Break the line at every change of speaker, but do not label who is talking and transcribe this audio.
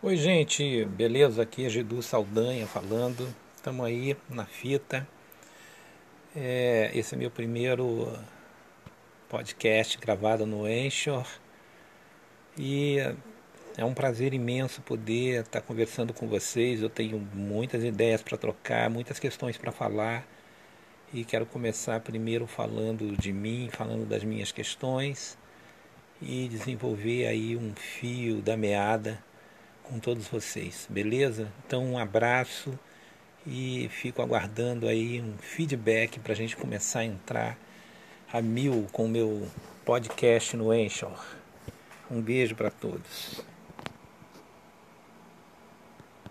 Oi, gente, beleza? Aqui é Gedu Saldanha falando. Estamos aí na fita. É, esse é meu primeiro podcast gravado no Anchor. E é um prazer imenso poder estar conversando com vocês. Eu tenho muitas ideias para trocar, muitas questões para falar. E quero começar primeiro falando de mim, falando das minhas questões e desenvolver aí um fio da meada com todos vocês, beleza? Então um abraço e fico aguardando aí um feedback para a gente começar a entrar a mil com o meu podcast no Anchor. Um beijo para todos.